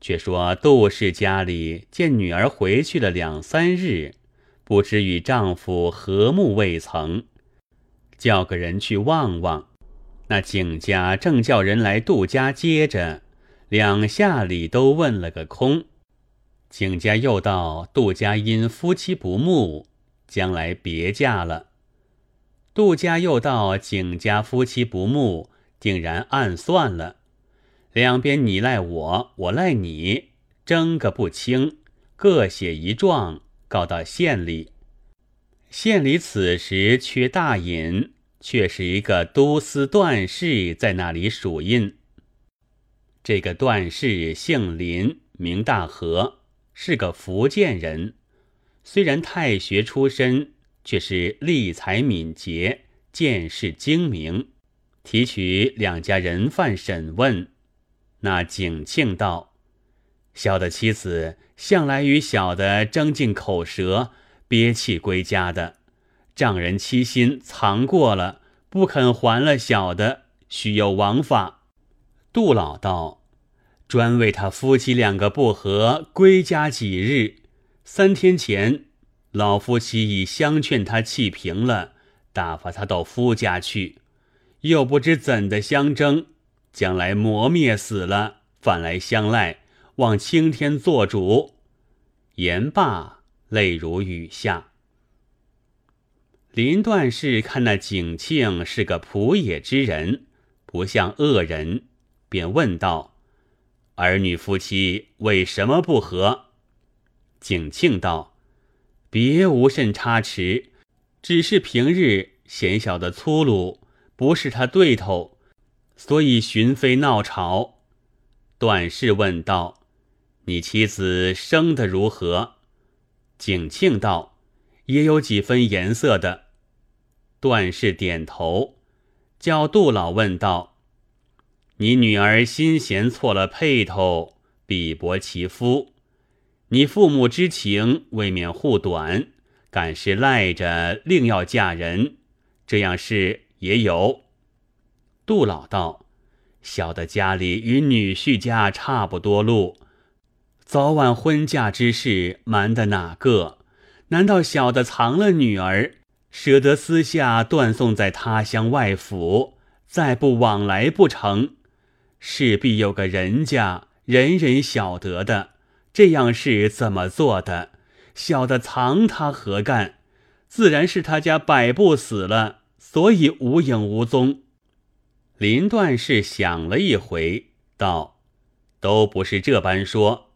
却说杜氏家里见女儿回去了两三日，不知与丈夫和睦未曾，叫个人去望望。那景家正叫人来杜家接着，两下里都问了个空。景家又道杜家因夫妻不睦，将来别嫁了。杜家又道景家夫妻不睦，定然暗算了。两边你赖我，我赖你，争个不清，各写一状，告到县里。县里此时缺大尹，却是一个都司段氏在那里署印。这个段氏姓林，名大和，是个福建人。虽然太学出身，却是力才敏捷，见识精明。提取两家人犯审问。那景庆道：“小的妻子向来与小的争进口舌，憋气归家的，丈人欺心藏过了，不肯还了小的，须有王法。”杜老道：“专为他夫妻两个不和，归家几日？三天前，老夫妻已相劝他气平了，打发他到夫家去，又不知怎的相争。”将来磨灭死了，反来相赖，望青天做主。言罢，泪如雨下。林段氏看那景庆是个仆野之人，不像恶人，便问道：“儿女夫妻为什么不和？”景庆道：“别无甚差池，只是平日嫌小的粗鲁，不是他对头。”所以寻非闹吵，段氏问道：“你妻子生得如何？”景庆道：“也有几分颜色的。”段氏点头，叫杜老问道：“你女儿心弦错了配头，鄙薄其夫，你父母之情未免护短，敢是赖着另要嫁人？这样事也有。”杜老道：“小的家里与女婿家差不多路，早晚婚嫁之事瞒的哪个？难道小的藏了女儿，舍得私下断送在他乡外府，再不往来不成？势必有个人家，人人晓得的。这样事怎么做的？小的藏他何干？自然是他家百步死了，所以无影无踪。”林段氏想了一回，道：“都不是这般说，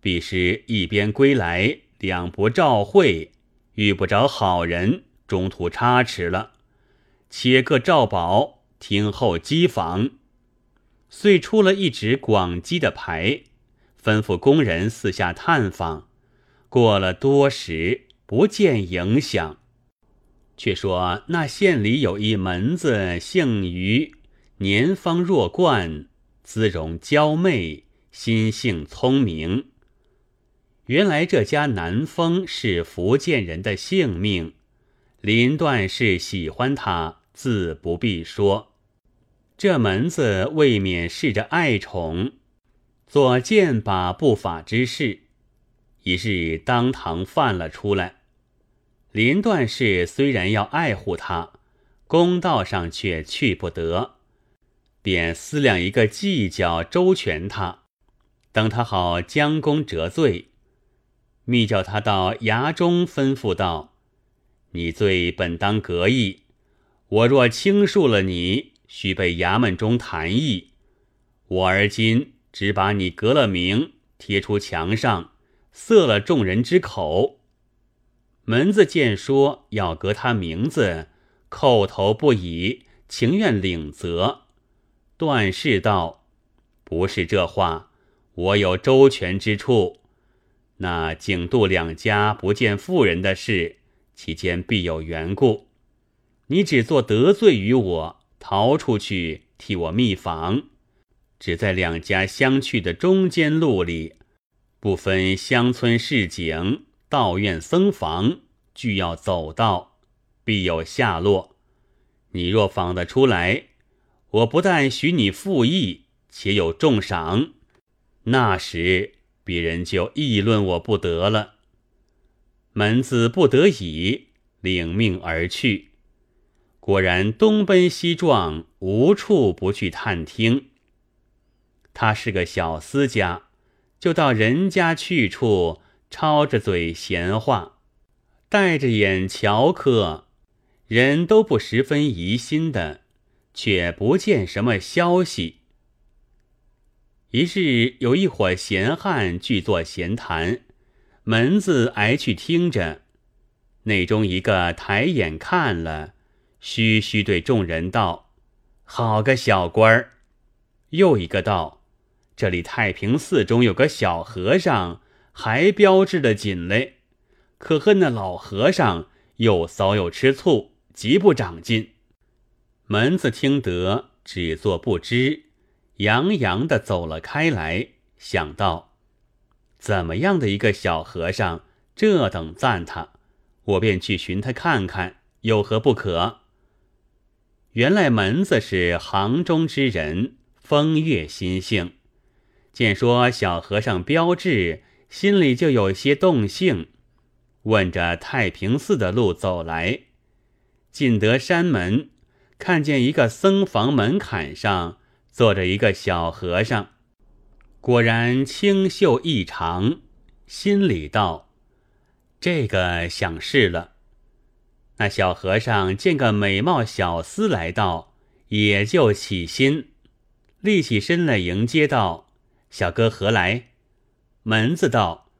必是一边归来，两不照会，遇不着好人，中途差池了。且各照保，听候机房。”遂出了一纸广机的牌，吩咐工人四下探访。过了多时，不见影响。却说那县里有一门子，姓于。年方弱冠，姿容娇媚，心性聪明。原来这家南风是福建人的性命，林段氏喜欢他，自不必说。这门子未免试着爱宠，左剑把不法之事，一日当堂犯了出来。林段氏虽然要爱护他，公道上却去不得。便思量一个计较周全他，等他好将功折罪，密叫他到衙中吩咐道：“你罪本当革意，我若轻恕了你，须被衙门中弹议。我而今只把你革了名，贴出墙上，塞了众人之口。门子见说要革他名字，叩头不已，情愿领责。”段氏道：“不是这话，我有周全之处。那景度两家不见妇人的事，其间必有缘故。你只做得罪于我，逃出去替我密访，只在两家相去的中间路里，不分乡村市井、道院僧房，俱要走到，必有下落。你若访得出来。”我不但许你复议，且有重赏。那时别人就议论我不得了。门子不得已领命而去，果然东奔西撞，无处不去探听。他是个小厮家，就到人家去处，抄着嘴闲话，带着眼瞧客，人都不十分疑心的，却不见什么消息。一日，有一伙闲汉聚坐闲谈，门子挨去听着。内中一个抬眼看了，嘘嘘对众人道：“好个小官儿！”又一个道：“这里太平寺中有个小和尚，还标志的紧嘞，可恨那老和尚又骚又吃醋，极不长进。”门子听得，只作不知。洋洋的走了开来，想到怎么样的一个小和尚，这等赞他，我便去寻他看看，有何不可？原来门子是行中之人，风月心性，见说小和尚标志，心里就有些动性，问着太平寺的路走来，进得山门，看见一个僧房门槛上。坐着一个小和尚，果然清秀异常，心里道：“这个想是了。”那小和尚见个美貌小厮来到，也就起心，立起身来迎接道：“小哥何来？”门子道：“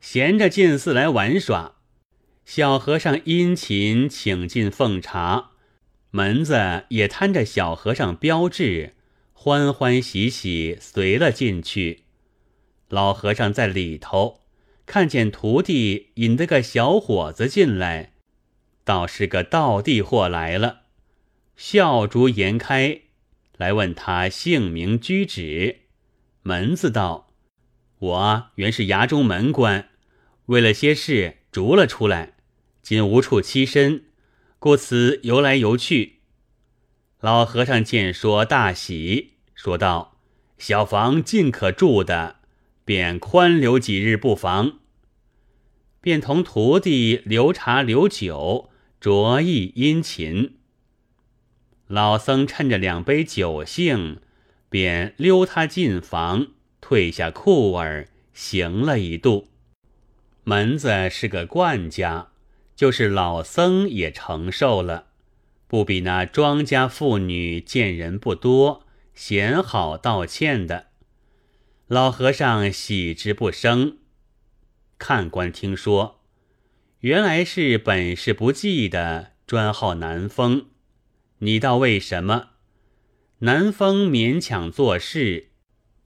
闲着进寺来玩耍。”小和尚殷勤请进奉茶，门子也摊着小和尚标志。欢欢喜喜随了进去，老和尚在里头看见徒弟引得个小伙子进来，倒是个道地货来了，笑逐颜开，来问他姓名居址。门子道：“我原是衙中门官，为了些事逐了出来，今无处栖身，故此游来游去。”老和尚见说大喜。说道：“小房尽可住的，便宽留几日不妨。”便同徒弟留茶留酒，着意殷勤。老僧趁着两杯酒兴，便溜他进房，褪下裤儿，行了一度。门子是个惯家，就是老僧也承受了，不比那庄家妇女见人不多。嫌好道歉的老和尚喜之不生。看官听说，原来是本事不济的，专好南风。你道为什么？南风勉强做事，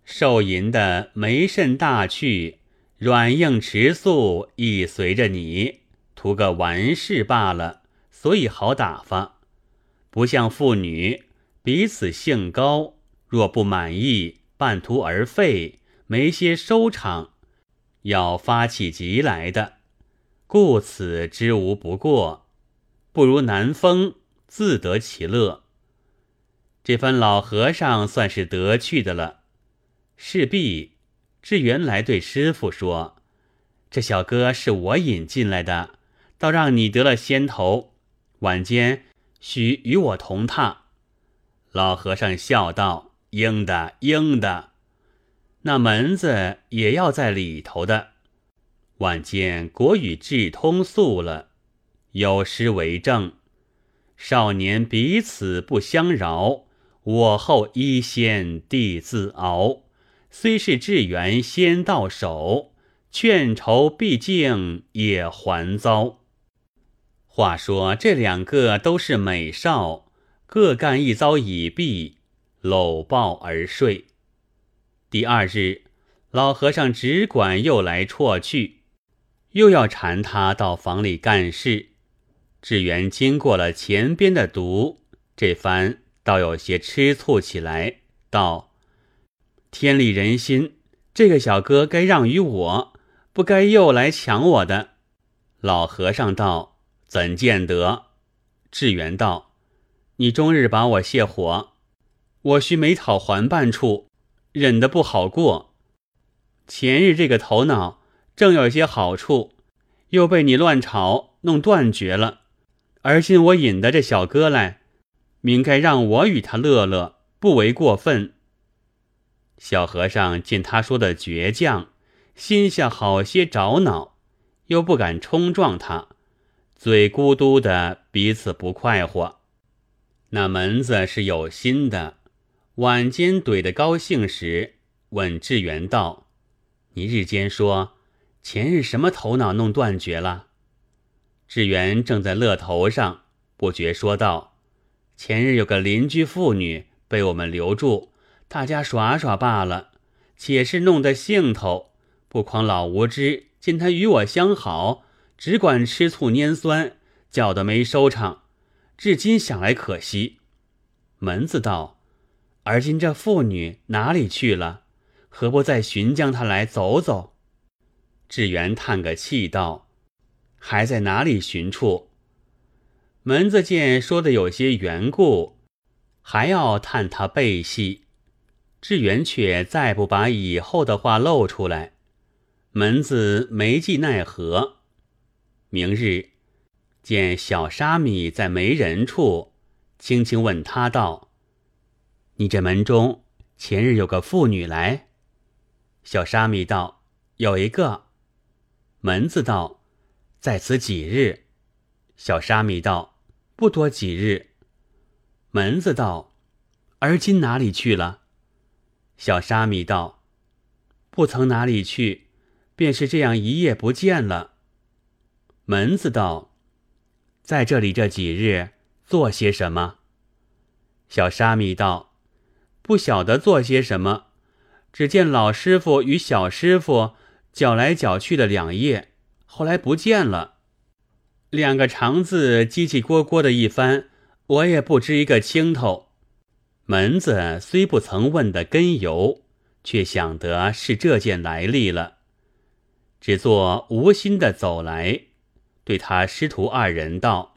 受银的没甚大趣，软硬迟速亦随着你，图个完事罢了，所以好打发。不像妇女彼此性高。若不满意，半途而废，没些收场，要发起急来的，故此之无不过，不如南风自得其乐。这番老和尚算是得趣的了。势必志原来对师傅说：“这小哥是我引进来的，倒让你得了先头，晚间须与我同榻。”老和尚笑道。应的，应的，那门子也要在里头的。晚间国语智通素了，有诗为证：少年彼此不相饶，我后一先弟自熬。虽是志缘先到手，劝酬毕竟也还遭。话说这两个都是美少，各干一遭已毕。搂抱而睡。第二日，老和尚只管又来辍去，又要缠他到房里干事。智源经过了前边的毒，这番倒有些吃醋起来，道：“天理人心，这个小哥该让于我，不该又来抢我的。”老和尚道：“怎见得？”智源道：“你终日把我泄火。”我须没讨还办处，忍得不好过。前日这个头脑正有些好处，又被你乱炒弄断绝了。而今我引得这小哥来，明该让我与他乐乐，不为过分。”小和尚见他说的倔强，心下好些着恼，又不敢冲撞他，嘴咕嘟的彼此不快活。那门子是有心的，晚间怼得高兴时，问智源道：“你日间说前日什么头脑弄断绝了？”智源正在乐头上，不觉说道：“前日有个邻居妇女被我们留住。”大家耍耍罢了，且是弄得兴头。不狂老无知，见他与我相好，只管吃醋拈酸，叫得没收场。至今想来可惜。门子道：“而今这妇女哪里去了？何不再寻将她来走走？”志远叹个气道：“还在哪里寻处？”门子见说的有些缘故，还要探他背细。志远却再不把以后的话露出来，门子没计奈何。明日见小沙弥在没人处，轻轻问他道：“你这门中前日有个妇女来？”小沙弥道：“有一个。”门子道：“在此几日？”小沙弥道：“不多几日。”门子道：“而今哪里去了？”小沙弥道：“不曾哪里去，便是这样一夜不见了。”门子道：“在这里这几日做些什么？”小沙弥道：“不晓得做些什么，只见老师傅与小师傅搅来搅去的两夜，后来不见了。两个肠子叽叽咕咕的一番，我也不知一个清头。”门子虽不曾问的根由，却想得是这件来历了，只做无心的走来，对他师徒二人道：“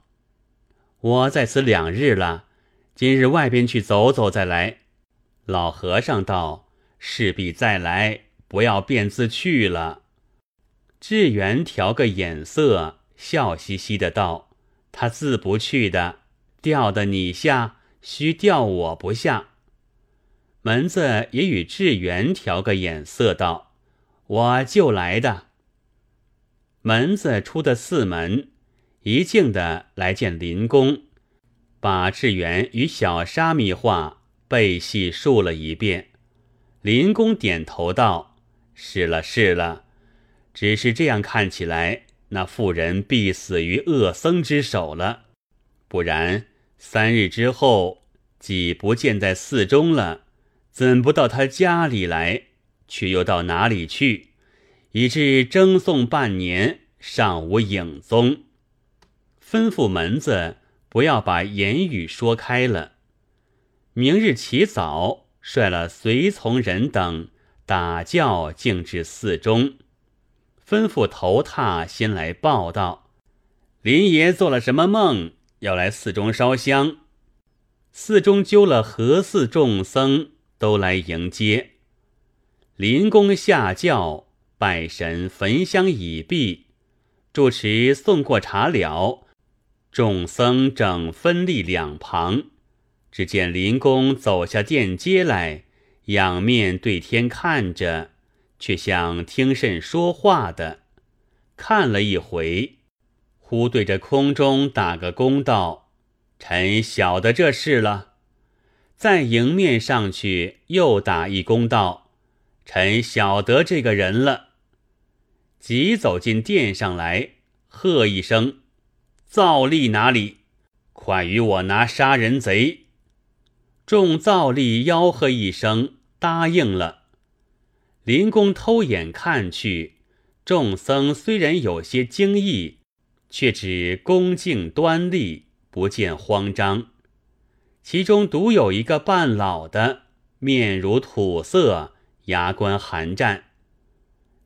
我在此两日了，今日外边去走走再来。”老和尚道：“势必再来，不要便自去了。”智远调个眼色，笑嘻嘻的道：“他自不去的，吊的你下。”须吊我不下，门子也与智源调个眼色，道：“我就来的。”门子出的四门，一径的来见林公，把智源与小沙弥话背细述了一遍。林公点头道：“是了，是了。只是这样看起来，那妇人必死于恶僧之手了，不然。”三日之后，既不见在寺中了，怎不到他家里来？却又到哪里去？以致争讼半年，尚无影踪。吩咐门子不要把言语说开了。明日起早，率了随从人等打轿径至寺中，吩咐头榻先来报道：林爷做了什么梦？要来寺中烧香，寺中揪了何寺众僧都来迎接。临公下轿拜神，焚香已毕，主持送过茶了。众僧正分立两旁，只见林公走下殿阶来，仰面对天看着，却像听甚说话的，看了一回。忽对着空中打个躬道：“臣晓得这事了。”再迎面上去又打一躬道：“臣晓得这个人了。”即走进殿上来，喝一声：“造吏哪里？快与我拿杀人贼！”众造吏吆喝一声，答应了。林公偷眼看去，众僧虽然有些惊异。却只恭敬端立，不见慌张。其中独有一个半老的，面如土色，牙关寒战。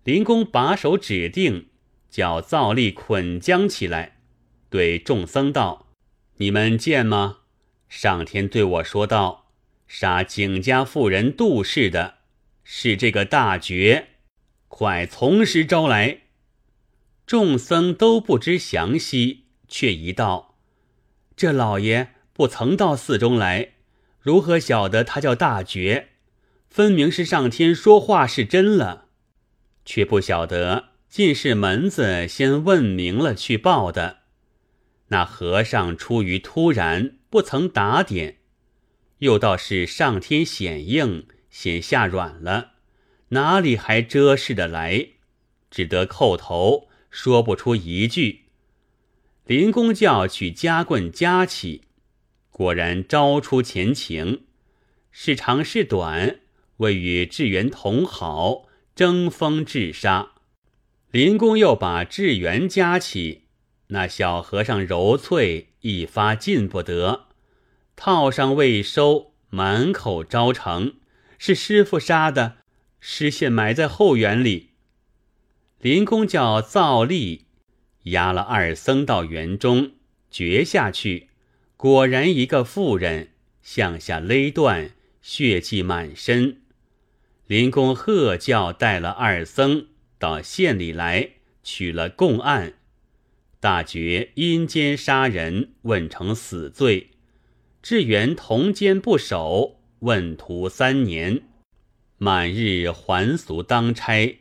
林公把手指定，叫造吏捆将起来，对众僧道：“你们见吗？上天对我说道：杀景家妇人杜氏的，是这个大觉。快从实招来。众僧都不知详细，却一道：“这老爷不曾到寺中来，如何晓得他叫大觉？分明是上天说话是真了，却不晓得进士门子先问明了去报的。那和尚出于突然，不曾打点，又倒是上天显应，先下软了，哪里还遮饰得来？只得叩头。”说不出一句。林公教取夹棍夹起，果然招出前情，是长是短，未与智源同好，争锋治杀。林公又把智源夹起，那小和尚揉翠一发进不得，套上未收，满口招成，是师傅杀的，尸现埋在后园里。林公叫造力押了二僧到园中掘下去，果然一个妇人向下勒断，血迹满身。林公喝叫带了二僧到县里来取了供案，大觉阴间杀人，问成死罪；志元同监不守，问徒三年，满日还俗当差。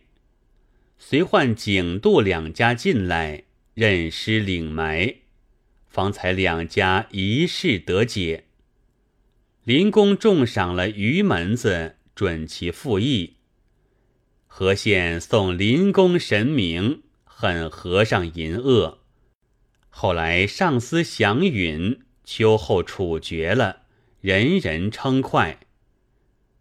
随唤景度两家进来认尸领埋，方才两家一事得解。林公重赏了余门子，准其复议。和县送林公神明，很和尚淫恶。后来上司祥允，秋后处决了，人人称快。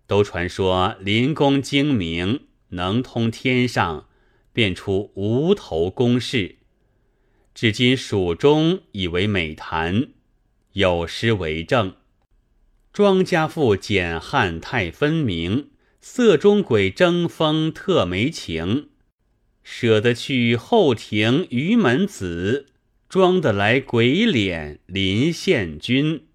都传说林公精明，能通天上。变出无头公事，至今蜀中以为美谈，有诗为证：庄家妇简汉太分明，色中鬼争风特没情。舍得去后庭于门子，装得来鬼脸临献君。